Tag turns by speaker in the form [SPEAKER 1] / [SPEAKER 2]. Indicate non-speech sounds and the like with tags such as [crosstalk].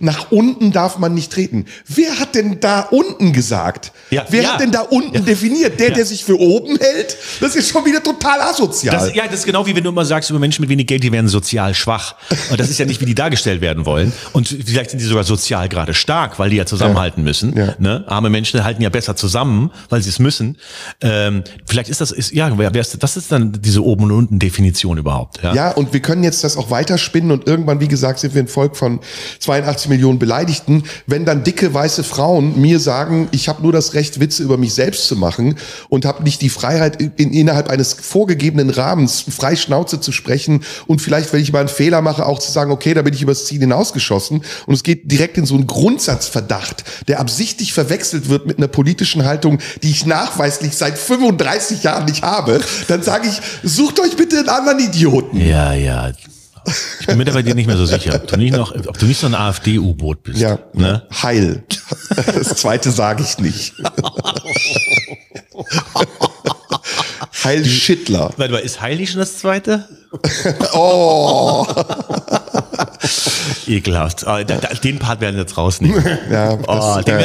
[SPEAKER 1] nach unten darf man nicht treten. Wer hat denn da unten gesagt?
[SPEAKER 2] Ja,
[SPEAKER 1] Wer
[SPEAKER 2] ja.
[SPEAKER 1] hat denn da unten definiert? Der, der sich für oben hält? Das ist schon wieder total asozial.
[SPEAKER 2] Das, ja, das ist genau wie wenn du immer sagst über Menschen mit wenig Geld, die werden sozial schwach. Und das ist ja nicht, wie die dargestellt werden wollen. Und vielleicht sind die sogar sozial gerade stark, weil die ja zusammenhalten müssen.
[SPEAKER 1] Ja.
[SPEAKER 2] Ne? Arme Menschen halten ja besser zusammen, weil sie es müssen. Ähm, vielleicht ist das, ist, ja, wer, wer ist, das ist dann diese oben und unten Definition überhaupt. Ja.
[SPEAKER 1] Ja, und wir können jetzt das auch weiterspinnen und irgendwann, wie gesagt, sind wir ein Volk von 82 Millionen Beleidigten. Wenn dann dicke weiße Frauen mir sagen, ich habe nur das Recht, Witze über mich selbst zu machen und habe nicht die Freiheit, in, innerhalb eines vorgegebenen Rahmens frei Schnauze zu sprechen und vielleicht, wenn ich mal einen Fehler mache, auch zu sagen, okay, da bin ich übers Ziel hinausgeschossen und es geht direkt in so einen Grundsatzverdacht, der absichtlich verwechselt wird mit einer politischen Haltung, die ich nachweislich seit 35 Jahren nicht habe, dann sage ich, sucht euch bitte einen anderen Idioten.
[SPEAKER 2] Ja, ja. Ich bin mir da bei dir nicht mehr so sicher, ob du nicht noch, ob du nicht so ein AfD-U-Boot bist.
[SPEAKER 1] Ja,
[SPEAKER 2] Ne?
[SPEAKER 1] Heil. Das zweite sage ich nicht. Heil Schittler.
[SPEAKER 2] Warte mal, ist Heili schon das zweite?
[SPEAKER 1] Oh, [laughs]
[SPEAKER 2] Ekelhaft. Ah, Den Part werden wir jetzt rausnehmen.
[SPEAKER 1] ja,
[SPEAKER 2] Oh,
[SPEAKER 1] das,
[SPEAKER 2] den
[SPEAKER 1] ja.
[SPEAKER 2] werden